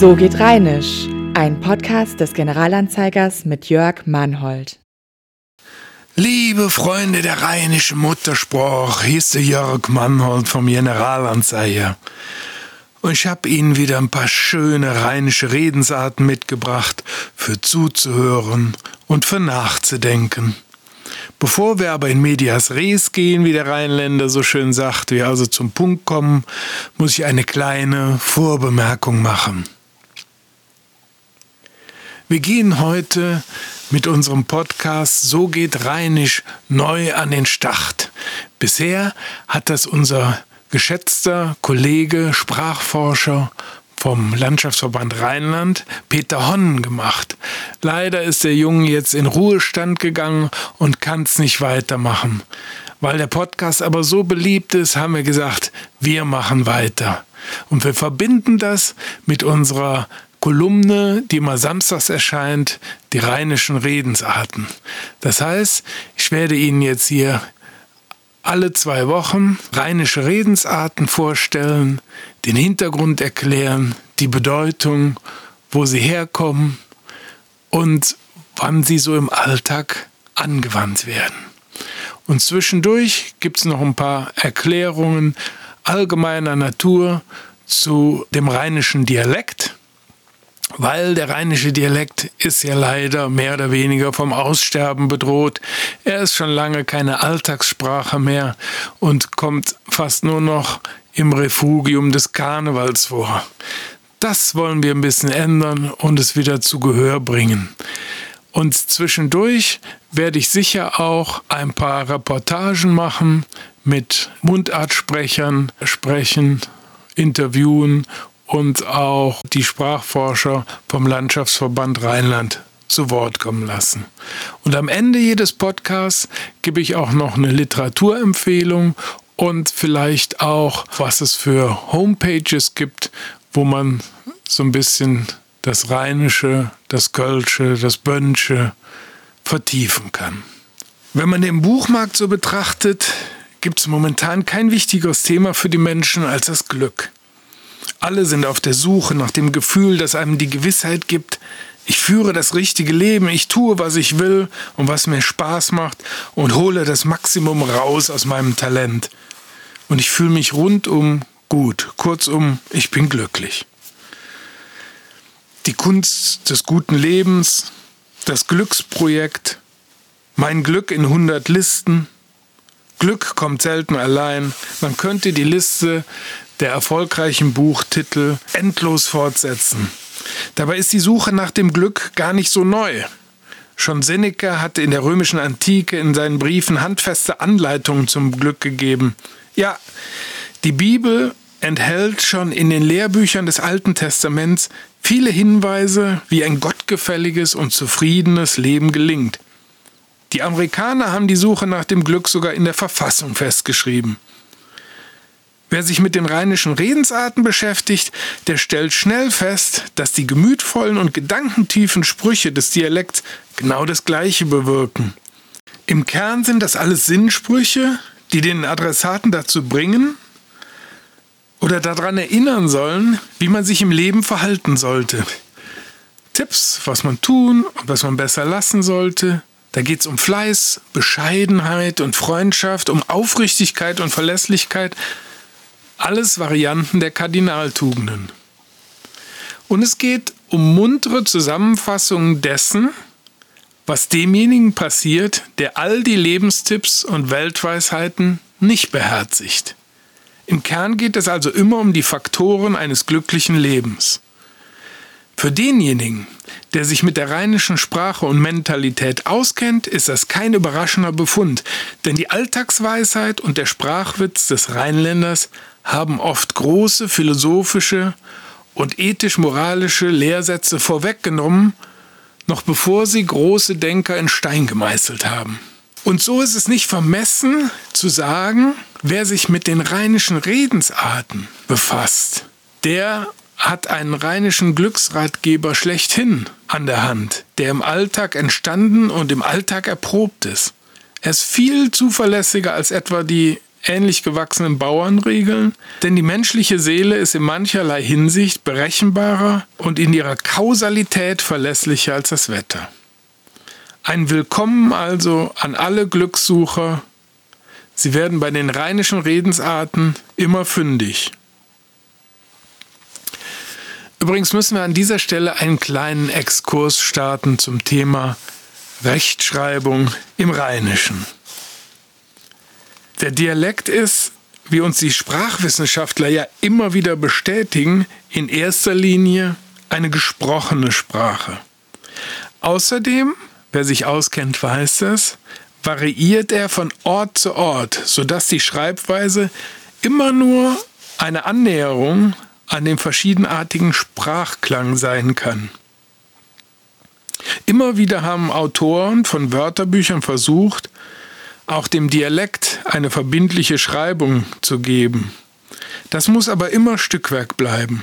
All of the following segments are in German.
So geht Rheinisch, ein Podcast des Generalanzeigers mit Jörg Mannhold. Liebe Freunde der rheinischen Muttersprache, der Jörg Mannhold vom Generalanzeiger. Und ich habe Ihnen wieder ein paar schöne rheinische Redensarten mitgebracht, für zuzuhören und für nachzudenken. Bevor wir aber in medias res gehen, wie der Rheinländer so schön sagt, wir also zum Punkt kommen, muss ich eine kleine Vorbemerkung machen. Wir gehen heute mit unserem Podcast So geht Rheinisch neu an den Start. Bisher hat das unser geschätzter Kollege, Sprachforscher vom Landschaftsverband Rheinland, Peter Honnen, gemacht. Leider ist der Junge jetzt in Ruhestand gegangen und kann es nicht weitermachen. Weil der Podcast aber so beliebt ist, haben wir gesagt, wir machen weiter. Und wir verbinden das mit unserer Kolumne, die immer samstags erscheint, die rheinischen Redensarten. Das heißt, ich werde Ihnen jetzt hier alle zwei Wochen rheinische Redensarten vorstellen, den Hintergrund erklären, die Bedeutung, wo sie herkommen und wann sie so im Alltag angewandt werden. Und zwischendurch gibt es noch ein paar Erklärungen allgemeiner Natur zu dem rheinischen Dialekt, weil der rheinische Dialekt ist ja leider mehr oder weniger vom Aussterben bedroht. Er ist schon lange keine Alltagssprache mehr und kommt fast nur noch im Refugium des Karnevals vor. Das wollen wir ein bisschen ändern und es wieder zu Gehör bringen. Und zwischendurch werde ich sicher auch ein paar Reportagen machen, mit Mundartsprechern sprechen, interviewen und auch die Sprachforscher vom Landschaftsverband Rheinland zu Wort kommen lassen. Und am Ende jedes Podcasts gebe ich auch noch eine Literaturempfehlung und vielleicht auch, was es für Homepages gibt, wo man so ein bisschen das Rheinische, das Kölsche, das Bönsche vertiefen kann. Wenn man den Buchmarkt so betrachtet, gibt es momentan kein wichtigeres Thema für die Menschen als das Glück. Alle sind auf der Suche nach dem Gefühl, das einem die Gewissheit gibt, ich führe das richtige Leben, ich tue, was ich will und was mir Spaß macht und hole das Maximum raus aus meinem Talent. Und ich fühle mich rundum gut. Kurzum, ich bin glücklich. Die Kunst des guten Lebens, das Glücksprojekt, mein Glück in 100 Listen. Glück kommt selten allein. Man könnte die Liste der erfolgreichen Buchtitel endlos fortsetzen. Dabei ist die Suche nach dem Glück gar nicht so neu. Schon Seneca hatte in der römischen Antike in seinen Briefen handfeste Anleitungen zum Glück gegeben. Ja, die Bibel enthält schon in den Lehrbüchern des Alten Testaments viele Hinweise, wie ein gottgefälliges und zufriedenes Leben gelingt. Die Amerikaner haben die Suche nach dem Glück sogar in der Verfassung festgeschrieben. Wer sich mit den rheinischen Redensarten beschäftigt, der stellt schnell fest, dass die gemütvollen und gedankentiefen Sprüche des Dialekts genau das Gleiche bewirken. Im Kern sind das alles Sinnsprüche, die den Adressaten dazu bringen oder daran erinnern sollen, wie man sich im Leben verhalten sollte. Tipps, was man tun und was man besser lassen sollte. Da geht es um Fleiß, Bescheidenheit und Freundschaft, um Aufrichtigkeit und Verlässlichkeit, alles Varianten der Kardinaltugenden. Und es geht um muntere Zusammenfassungen dessen, was demjenigen passiert, der all die Lebenstipps und Weltweisheiten nicht beherzigt. Im Kern geht es also immer um die Faktoren eines glücklichen Lebens. Für denjenigen, der sich mit der rheinischen Sprache und Mentalität auskennt, ist das kein überraschender Befund, denn die Alltagsweisheit und der Sprachwitz des Rheinländers haben oft große philosophische und ethisch-moralische Lehrsätze vorweggenommen, noch bevor sie große Denker in Stein gemeißelt haben. Und so ist es nicht vermessen zu sagen, wer sich mit den rheinischen Redensarten befasst, der hat einen rheinischen Glücksratgeber schlechthin an der Hand, der im Alltag entstanden und im Alltag erprobt ist. Er ist viel zuverlässiger als etwa die ähnlich gewachsenen Bauernregeln, denn die menschliche Seele ist in mancherlei Hinsicht berechenbarer und in ihrer Kausalität verlässlicher als das Wetter. Ein Willkommen also an alle Glückssucher. Sie werden bei den rheinischen Redensarten immer fündig. Übrigens müssen wir an dieser Stelle einen kleinen Exkurs starten zum Thema Rechtschreibung im Rheinischen. Der Dialekt ist, wie uns die Sprachwissenschaftler ja immer wieder bestätigen, in erster Linie eine gesprochene Sprache. Außerdem, wer sich auskennt, weiß es, variiert er von Ort zu Ort, sodass die Schreibweise immer nur eine Annäherung an den verschiedenartigen Sprachklang sein kann. Immer wieder haben Autoren von Wörterbüchern versucht, auch dem Dialekt eine verbindliche Schreibung zu geben. Das muss aber immer Stückwerk bleiben.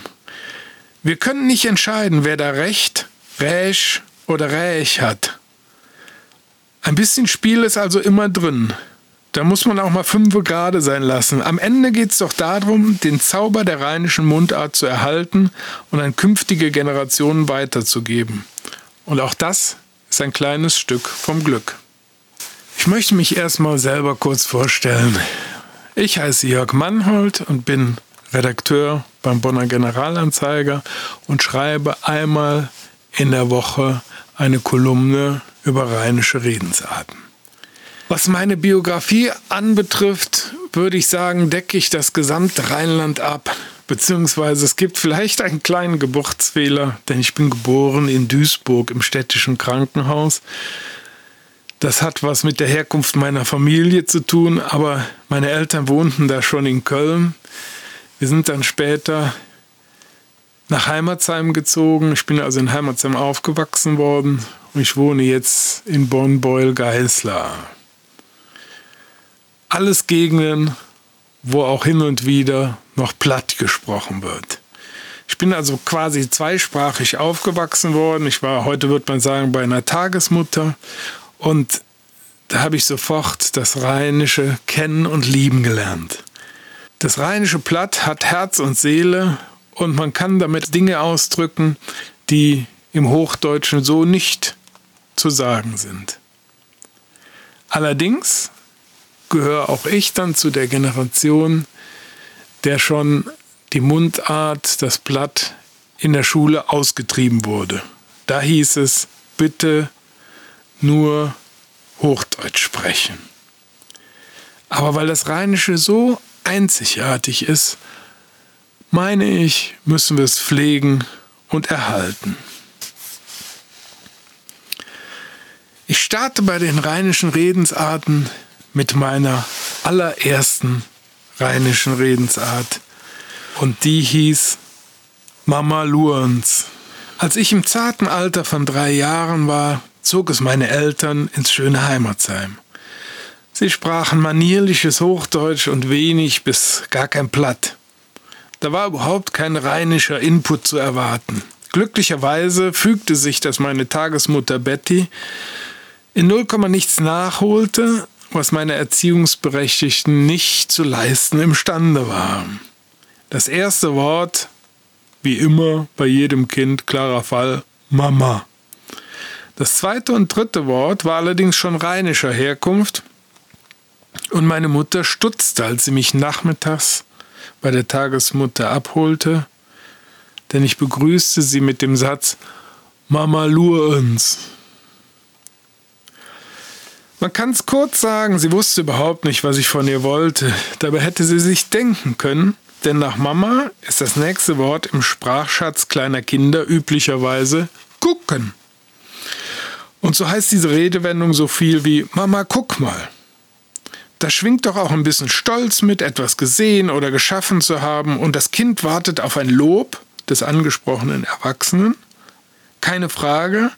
Wir können nicht entscheiden, wer da Recht, Räsch oder Räch hat. Ein bisschen Spiel ist also immer drin. Da muss man auch mal fünf gerade sein lassen. Am Ende geht es doch darum, den Zauber der rheinischen Mundart zu erhalten und an künftige Generationen weiterzugeben. Und auch das ist ein kleines Stück vom Glück. Ich möchte mich erstmal selber kurz vorstellen. Ich heiße Jörg Mannhold und bin Redakteur beim Bonner Generalanzeiger und schreibe einmal in der Woche eine Kolumne über rheinische Redensarten. Was meine Biografie anbetrifft, würde ich sagen, decke ich das gesamte Rheinland ab. Beziehungsweise es gibt vielleicht einen kleinen Geburtsfehler, denn ich bin geboren in Duisburg im städtischen Krankenhaus. Das hat was mit der Herkunft meiner Familie zu tun, aber meine Eltern wohnten da schon in Köln. Wir sind dann später nach Heimatsheim gezogen. Ich bin also in Heimatsheim aufgewachsen worden und ich wohne jetzt in Bonn-Beul-Geißler. Alles Gegenden, wo auch hin und wieder noch platt gesprochen wird. Ich bin also quasi zweisprachig aufgewachsen worden. Ich war, heute würde man sagen, bei einer Tagesmutter und da habe ich sofort das Rheinische kennen und lieben gelernt. Das Rheinische Platt hat Herz und Seele und man kann damit Dinge ausdrücken, die im Hochdeutschen so nicht zu sagen sind. Allerdings gehöre auch ich dann zu der Generation, der schon die Mundart, das Blatt in der Schule ausgetrieben wurde. Da hieß es, bitte nur Hochdeutsch sprechen. Aber weil das Rheinische so einzigartig ist, meine ich, müssen wir es pflegen und erhalten. Ich starte bei den rheinischen Redensarten mit meiner allerersten rheinischen Redensart und die hieß Mama Luens. Als ich im zarten Alter von drei Jahren war, zog es meine Eltern ins schöne Heimatsheim. Sie sprachen manierliches Hochdeutsch und wenig bis gar kein Platt. Da war überhaupt kein rheinischer Input zu erwarten. Glücklicherweise fügte sich, dass meine Tagesmutter Betty in 0, nichts nachholte, was meine Erziehungsberechtigten nicht zu leisten imstande waren. Das erste Wort, wie immer bei jedem Kind, klarer Fall, Mama. Das zweite und dritte Wort war allerdings schon rheinischer Herkunft und meine Mutter stutzte, als sie mich nachmittags bei der Tagesmutter abholte, denn ich begrüßte sie mit dem Satz Mama lur uns. Man kann es kurz sagen, sie wusste überhaupt nicht, was ich von ihr wollte. Dabei hätte sie sich denken können, denn nach Mama ist das nächste Wort im Sprachschatz kleiner Kinder üblicherweise gucken. Und so heißt diese Redewendung so viel wie Mama, guck mal. Da schwingt doch auch ein bisschen Stolz mit, etwas gesehen oder geschaffen zu haben, und das Kind wartet auf ein Lob des angesprochenen Erwachsenen. Keine Frage,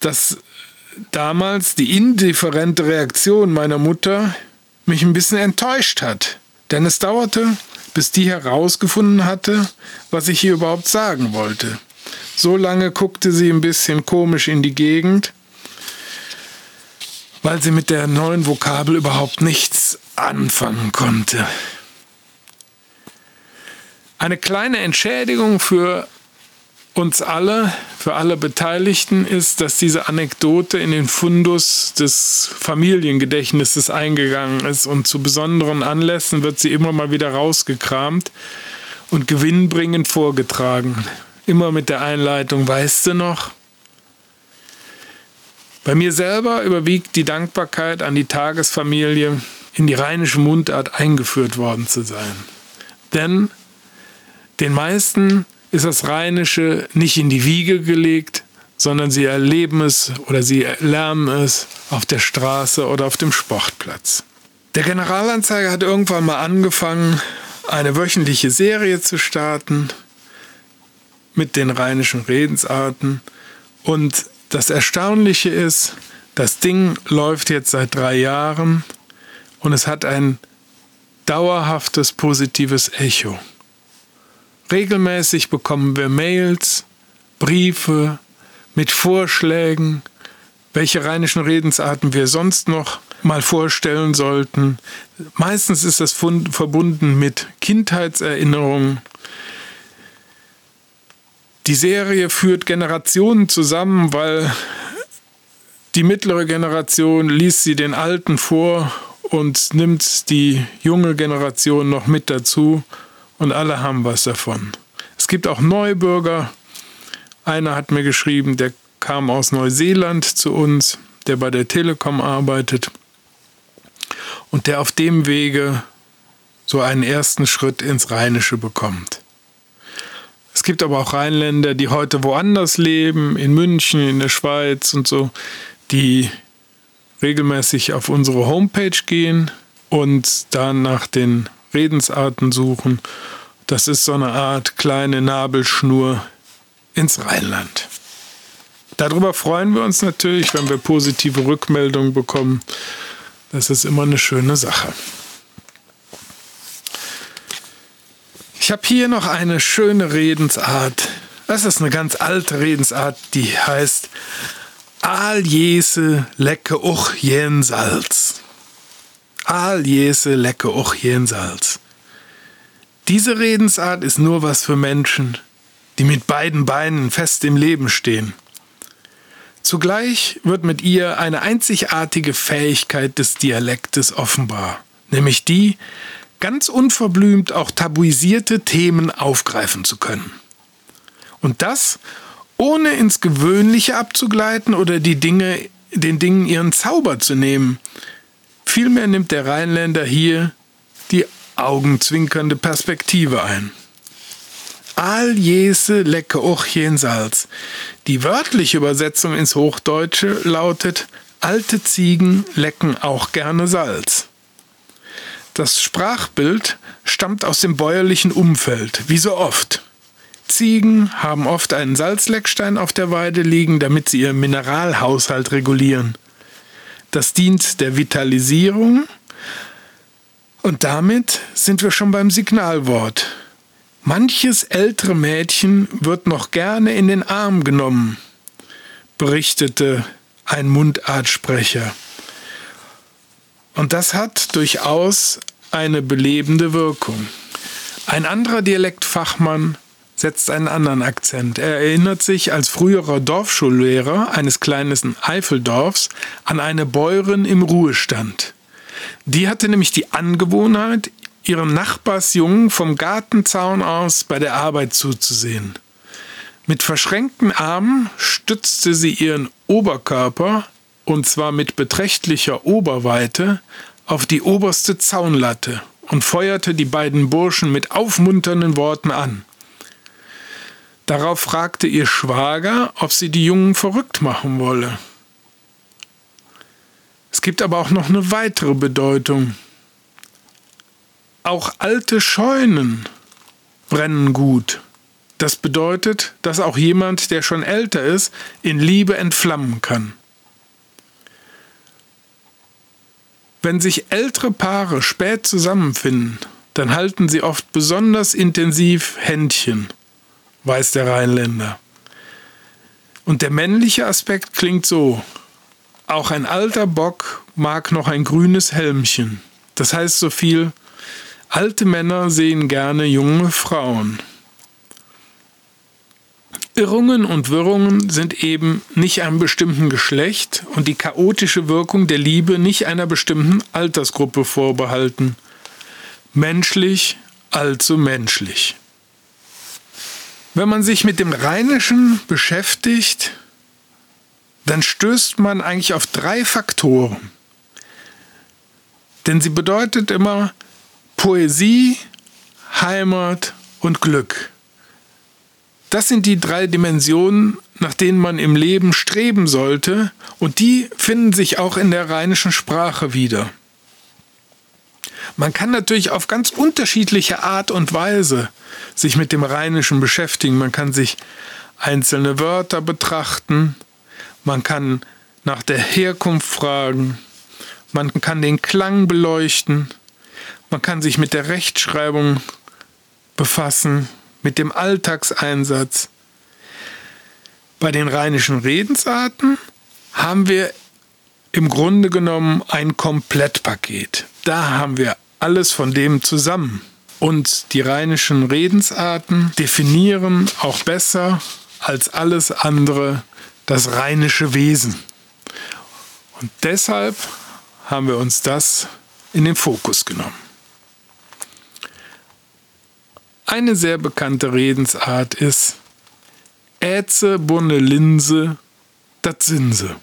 dass damals die indifferente Reaktion meiner Mutter mich ein bisschen enttäuscht hat. Denn es dauerte, bis die herausgefunden hatte, was ich hier überhaupt sagen wollte. So lange guckte sie ein bisschen komisch in die Gegend, weil sie mit der neuen Vokabel überhaupt nichts anfangen konnte. Eine kleine Entschädigung für uns alle, für alle Beteiligten ist, dass diese Anekdote in den Fundus des Familiengedächtnisses eingegangen ist und zu besonderen Anlässen wird sie immer mal wieder rausgekramt und gewinnbringend vorgetragen. Immer mit der Einleitung, weißt du noch? Bei mir selber überwiegt die Dankbarkeit an die Tagesfamilie, in die rheinische Mundart eingeführt worden zu sein. Denn den meisten ist das Rheinische nicht in die Wiege gelegt, sondern sie erleben es oder sie lernen es auf der Straße oder auf dem Sportplatz. Der Generalanzeiger hat irgendwann mal angefangen, eine wöchentliche Serie zu starten mit den rheinischen Redensarten. Und das Erstaunliche ist, das Ding läuft jetzt seit drei Jahren und es hat ein dauerhaftes positives Echo. Regelmäßig bekommen wir Mails, Briefe mit Vorschlägen, welche rheinischen Redensarten wir sonst noch mal vorstellen sollten. Meistens ist das verbunden mit Kindheitserinnerungen. Die Serie führt Generationen zusammen, weil die mittlere Generation liest sie den Alten vor und nimmt die junge Generation noch mit dazu und alle haben was davon. Es gibt auch Neubürger. Einer hat mir geschrieben, der kam aus Neuseeland zu uns, der bei der Telekom arbeitet und der auf dem Wege so einen ersten Schritt ins Rheinische bekommt. Es gibt aber auch Rheinländer, die heute woanders leben, in München, in der Schweiz und so, die regelmäßig auf unsere Homepage gehen und dann nach den Redensarten suchen. Das ist so eine Art kleine Nabelschnur ins Rheinland. Darüber freuen wir uns natürlich, wenn wir positive Rückmeldungen bekommen. Das ist immer eine schöne Sache. Ich habe hier noch eine schöne Redensart. Das ist eine ganz alte Redensart, die heißt Al jese lecke och jensalz. Al jese lecke och jensalz. Diese Redensart ist nur was für Menschen, die mit beiden Beinen fest im Leben stehen. Zugleich wird mit ihr eine einzigartige Fähigkeit des Dialektes offenbar, nämlich die, ganz unverblümt auch tabuisierte Themen aufgreifen zu können. Und das ohne ins Gewöhnliche abzugleiten oder die Dinge, den Dingen ihren Zauber zu nehmen, Vielmehr nimmt der Rheinländer hier die augenzwinkernde Perspektive ein. All jese lecke ochchen Salz. Die wörtliche Übersetzung ins Hochdeutsche lautet Alte Ziegen lecken auch gerne Salz. Das Sprachbild stammt aus dem bäuerlichen Umfeld, wie so oft. Ziegen haben oft einen Salzleckstein auf der Weide liegen, damit sie ihren Mineralhaushalt regulieren. Das dient der Vitalisierung und damit sind wir schon beim Signalwort. Manches ältere Mädchen wird noch gerne in den Arm genommen, berichtete ein Mundartsprecher. Und das hat durchaus eine belebende Wirkung. Ein anderer Dialektfachmann setzt einen anderen Akzent. Er erinnert sich als früherer Dorfschullehrer eines kleinen Eifeldorfs an eine Bäuerin im Ruhestand. Die hatte nämlich die Angewohnheit, ihrem Nachbarsjungen vom Gartenzaun aus bei der Arbeit zuzusehen. Mit verschränkten Armen stützte sie ihren Oberkörper, und zwar mit beträchtlicher Oberweite, auf die oberste Zaunlatte und feuerte die beiden Burschen mit aufmunternden Worten an. Darauf fragte ihr Schwager, ob sie die Jungen verrückt machen wolle. Es gibt aber auch noch eine weitere Bedeutung. Auch alte Scheunen brennen gut. Das bedeutet, dass auch jemand, der schon älter ist, in Liebe entflammen kann. Wenn sich ältere Paare spät zusammenfinden, dann halten sie oft besonders intensiv Händchen weiß der Rheinländer. Und der männliche Aspekt klingt so. Auch ein alter Bock mag noch ein grünes Helmchen. Das heißt so viel, alte Männer sehen gerne junge Frauen. Irrungen und Wirrungen sind eben nicht einem bestimmten Geschlecht und die chaotische Wirkung der Liebe nicht einer bestimmten Altersgruppe vorbehalten. Menschlich, allzu menschlich. Wenn man sich mit dem Rheinischen beschäftigt, dann stößt man eigentlich auf drei Faktoren. Denn sie bedeutet immer Poesie, Heimat und Glück. Das sind die drei Dimensionen, nach denen man im Leben streben sollte, und die finden sich auch in der rheinischen Sprache wieder. Man kann natürlich auf ganz unterschiedliche Art und Weise sich mit dem Rheinischen beschäftigen. Man kann sich einzelne Wörter betrachten, man kann nach der Herkunft fragen, man kann den Klang beleuchten, man kann sich mit der Rechtschreibung befassen, mit dem Alltagseinsatz. Bei den rheinischen Redensarten haben wir im Grunde genommen ein Komplettpaket. Da haben wir alles von dem zusammen. Und die rheinischen Redensarten definieren auch besser als alles andere das rheinische Wesen. Und deshalb haben wir uns das in den Fokus genommen. Eine sehr bekannte Redensart ist Äze, Bunne, Linse, dat Sinse.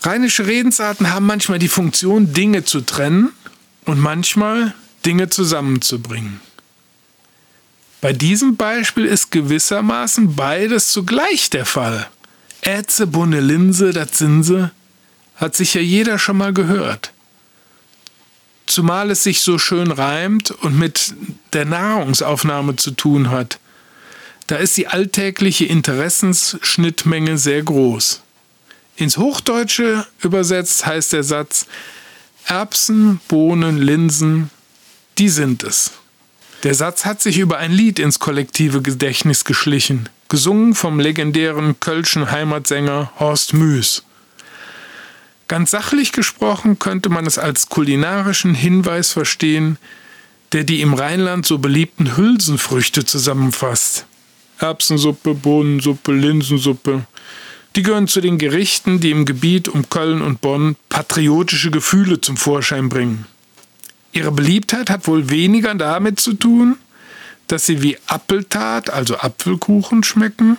Rheinische Redensarten haben manchmal die Funktion, Dinge zu trennen und manchmal Dinge zusammenzubringen. Bei diesem Beispiel ist gewissermaßen beides zugleich der Fall. Äze, Bunne, Linse, dat Sinse hat sicher jeder schon mal gehört zumal es sich so schön reimt und mit der Nahrungsaufnahme zu tun hat. Da ist die alltägliche Interessensschnittmenge sehr groß. Ins Hochdeutsche übersetzt heißt der Satz Erbsen, Bohnen, Linsen, die sind es. Der Satz hat sich über ein Lied ins kollektive Gedächtnis geschlichen, gesungen vom legendären kölschen Heimatsänger Horst Müß. Ganz sachlich gesprochen könnte man es als kulinarischen Hinweis verstehen, der die im Rheinland so beliebten Hülsenfrüchte zusammenfasst. Erbsensuppe, Bohnensuppe, Linsensuppe. Die gehören zu den Gerichten, die im Gebiet um Köln und Bonn patriotische Gefühle zum Vorschein bringen. Ihre Beliebtheit hat wohl weniger damit zu tun, dass sie wie Appeltat, also Apfelkuchen, schmecken.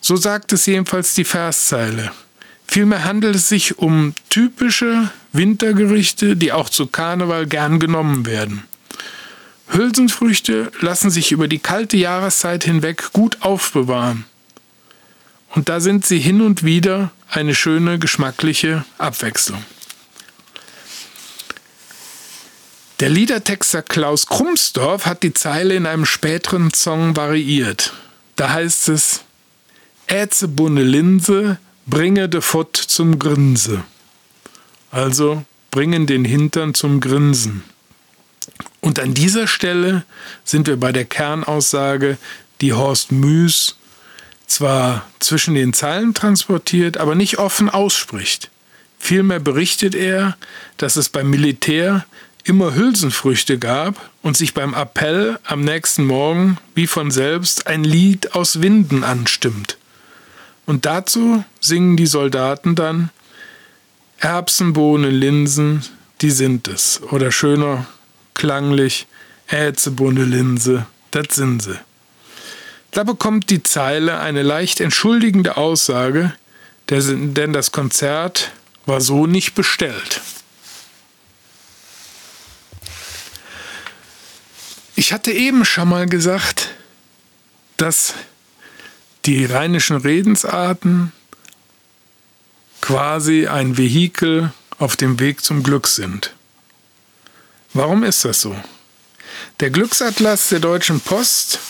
So sagt es jedenfalls die Verszeile. Vielmehr handelt es sich um typische Wintergerichte, die auch zu Karneval gern genommen werden. Hülsenfrüchte lassen sich über die kalte Jahreszeit hinweg gut aufbewahren. Und da sind sie hin und wieder eine schöne geschmackliche Abwechslung. Der Liedertexter Klaus Krumsdorf hat die Zeile in einem späteren Song variiert. Da heißt es: Äze bunne Linse, bringe de Fott zum Grinse. Also bringen den Hintern zum Grinsen. Und an dieser Stelle sind wir bei der Kernaussage, die Horst Müß zwar zwischen den Zeilen transportiert, aber nicht offen ausspricht. Vielmehr berichtet er, dass es beim Militär immer Hülsenfrüchte gab und sich beim Appell am nächsten Morgen wie von selbst ein Lied aus Winden anstimmt. Und dazu singen die Soldaten dann Erbsen, Bohnen, Linsen, die sind es. Oder schöner klanglich Äze, Bohne, Linse, das sind sie. Da bekommt die Zeile eine leicht entschuldigende Aussage, denn das Konzert war so nicht bestellt. Ich hatte eben schon mal gesagt, dass die rheinischen Redensarten quasi ein Vehikel auf dem Weg zum Glück sind. Warum ist das so? Der Glücksatlas der Deutschen Post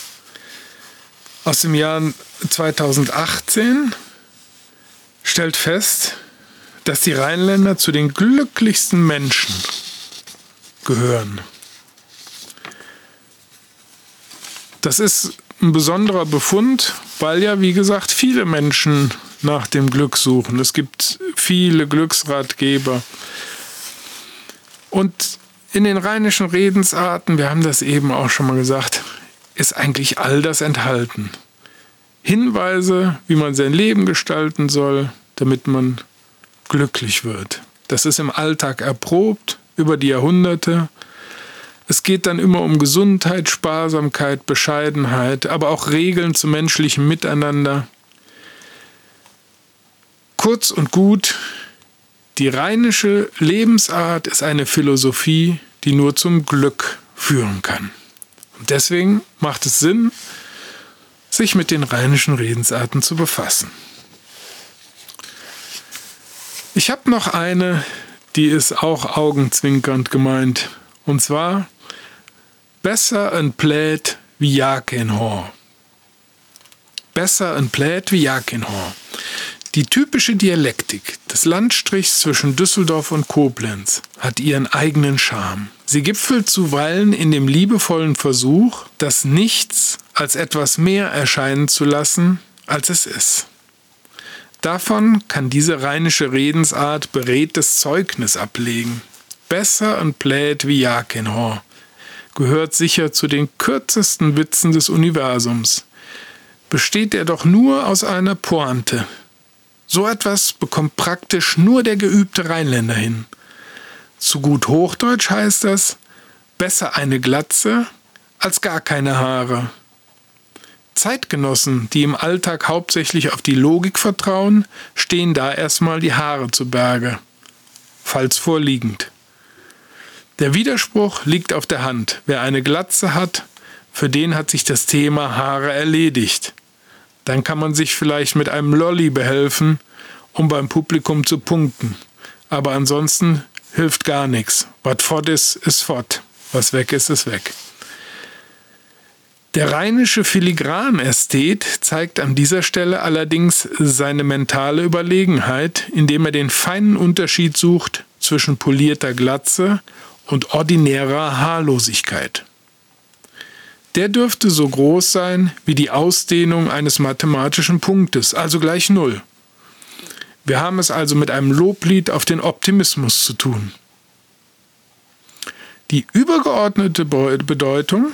aus dem Jahr 2018 stellt fest, dass die Rheinländer zu den glücklichsten Menschen gehören. Das ist ein besonderer Befund, weil ja, wie gesagt, viele Menschen nach dem Glück suchen. Es gibt viele Glücksratgeber. Und in den rheinischen Redensarten, wir haben das eben auch schon mal gesagt, ist eigentlich all das enthalten. Hinweise, wie man sein Leben gestalten soll, damit man glücklich wird. Das ist im Alltag erprobt über die Jahrhunderte. Es geht dann immer um Gesundheit, Sparsamkeit, Bescheidenheit, aber auch Regeln zum menschlichen Miteinander. Kurz und gut, die rheinische Lebensart ist eine Philosophie, die nur zum Glück führen kann. Und deswegen macht es Sinn, sich mit den rheinischen Redensarten zu befassen. Ich habe noch eine, die ist auch augenzwinkernd gemeint. Und zwar besser ein Plät wie ja kein Haar. Besser ein Plät wie ja kein Haar. Die typische Dialektik des Landstrichs zwischen Düsseldorf und Koblenz hat ihren eigenen Charme. Sie gipfelt zuweilen in dem liebevollen Versuch, das Nichts als etwas mehr erscheinen zu lassen, als es ist. Davon kann diese rheinische Redensart beredtes Zeugnis ablegen. Besser und plät wie Jakenhor gehört sicher zu den kürzesten Witzen des Universums. Besteht er doch nur aus einer Pointe, so etwas bekommt praktisch nur der geübte Rheinländer hin. Zu gut Hochdeutsch heißt das, besser eine Glatze als gar keine Haare. Zeitgenossen, die im Alltag hauptsächlich auf die Logik vertrauen, stehen da erstmal die Haare zu Berge, falls vorliegend. Der Widerspruch liegt auf der Hand. Wer eine Glatze hat, für den hat sich das Thema Haare erledigt. Dann kann man sich vielleicht mit einem Lolli behelfen, um beim Publikum zu punkten. Aber ansonsten hilft gar nichts. Was fort ist, ist fort. Was weg ist, ist weg. Der rheinische Filigramästhet zeigt an dieser Stelle allerdings seine mentale Überlegenheit, indem er den feinen Unterschied sucht zwischen polierter Glatze und ordinärer Haarlosigkeit. Der dürfte so groß sein wie die Ausdehnung eines mathematischen Punktes, also gleich Null. Wir haben es also mit einem Loblied auf den Optimismus zu tun. Die übergeordnete Bedeutung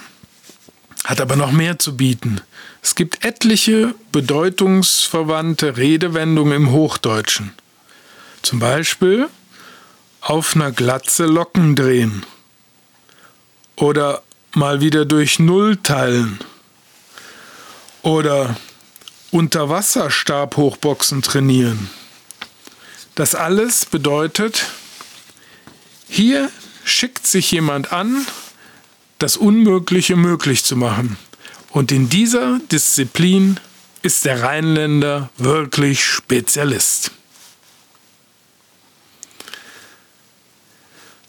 hat aber noch mehr zu bieten. Es gibt etliche bedeutungsverwandte Redewendungen im Hochdeutschen. Zum Beispiel auf einer Glatze Locken drehen oder mal wieder durch Null teilen oder unter Wasser Stabhochboxen trainieren. Das alles bedeutet, hier schickt sich jemand an, das Unmögliche möglich zu machen. Und in dieser Disziplin ist der Rheinländer wirklich Spezialist.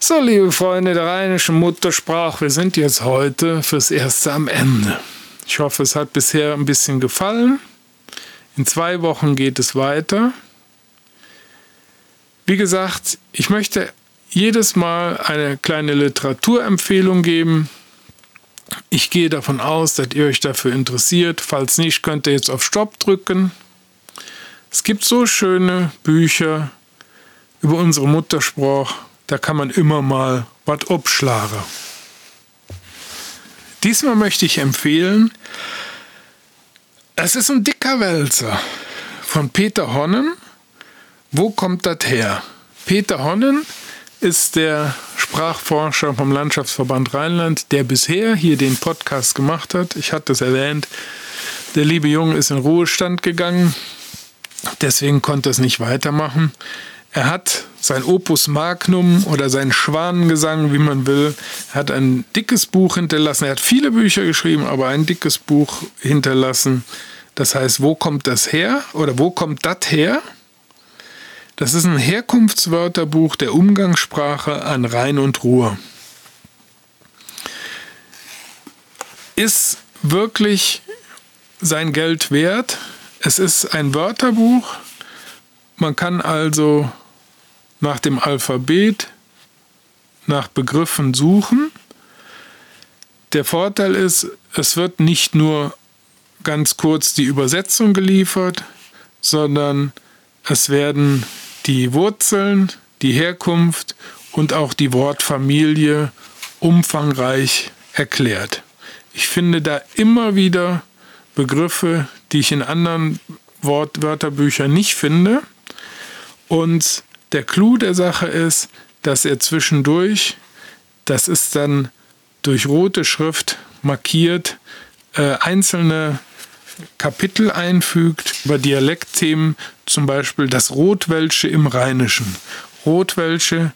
So, liebe Freunde der rheinischen Muttersprache, wir sind jetzt heute fürs Erste am Ende. Ich hoffe, es hat bisher ein bisschen gefallen. In zwei Wochen geht es weiter. Wie gesagt, ich möchte jedes Mal eine kleine Literaturempfehlung geben. Ich gehe davon aus, dass ihr euch dafür interessiert. Falls nicht, könnt ihr jetzt auf Stopp drücken. Es gibt so schöne Bücher über unsere Muttersprache, da kann man immer mal was abschlagen. Diesmal möchte ich empfehlen, es ist ein dicker Wälzer von Peter Honnen wo kommt das her? Peter Honnen ist der Sprachforscher vom Landschaftsverband Rheinland, der bisher hier den Podcast gemacht hat. Ich hatte es erwähnt. Der liebe Junge ist in Ruhestand gegangen. Deswegen konnte es nicht weitermachen. Er hat sein Opus Magnum oder sein Schwanengesang, wie man will, hat ein dickes Buch hinterlassen. Er hat viele Bücher geschrieben, aber ein dickes Buch hinterlassen. Das heißt, wo kommt das her? Oder wo kommt das her? Das ist ein Herkunftswörterbuch der Umgangssprache an Rhein und Ruhr. Ist wirklich sein Geld wert. Es ist ein Wörterbuch. Man kann also nach dem Alphabet nach Begriffen suchen. Der Vorteil ist, es wird nicht nur ganz kurz die Übersetzung geliefert, sondern es werden die Wurzeln, die Herkunft und auch die Wortfamilie umfangreich erklärt. Ich finde da immer wieder Begriffe, die ich in anderen Wortwörterbüchern nicht finde. Und der Clou der Sache ist, dass er zwischendurch, das ist dann durch rote Schrift markiert, äh, einzelne Kapitel einfügt über Dialektthemen, zum Beispiel das Rotwelsche im Rheinischen. Rotwelsche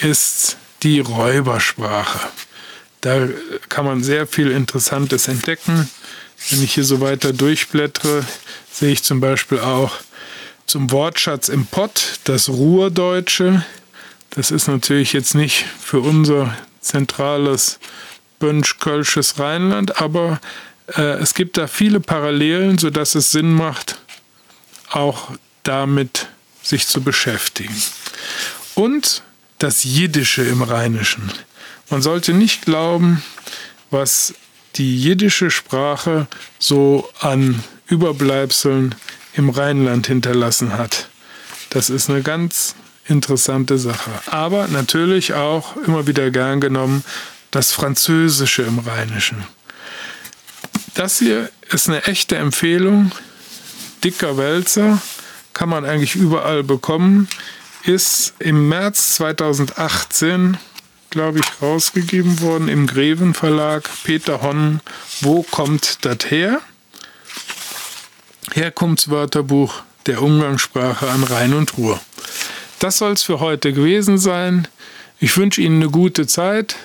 ist die Räubersprache. Da kann man sehr viel Interessantes entdecken. Wenn ich hier so weiter durchblättere, sehe ich zum Beispiel auch zum Wortschatz im Pott das Ruhrdeutsche. Das ist natürlich jetzt nicht für unser zentrales Bönsch-Kölsches Rheinland, aber äh, es gibt da viele Parallelen, sodass es Sinn macht, auch damit sich zu beschäftigen. Und das Jiddische im Rheinischen. Man sollte nicht glauben, was die jiddische Sprache so an Überbleibseln im Rheinland hinterlassen hat. Das ist eine ganz interessante Sache. Aber natürlich auch immer wieder gern genommen das Französische im Rheinischen. Das hier ist eine echte Empfehlung. Dicker Wälzer kann man eigentlich überall bekommen. Ist im März 2018, glaube ich, rausgegeben worden im Greven Verlag. Peter Honnen, Wo kommt das her? Herkunftswörterbuch der Umgangssprache an Rhein und Ruhr. Das soll es für heute gewesen sein. Ich wünsche Ihnen eine gute Zeit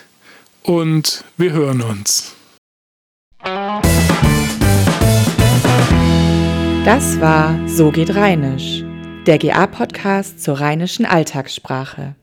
und wir hören uns. Das war So geht Rheinisch, der GA-Podcast zur rheinischen Alltagssprache.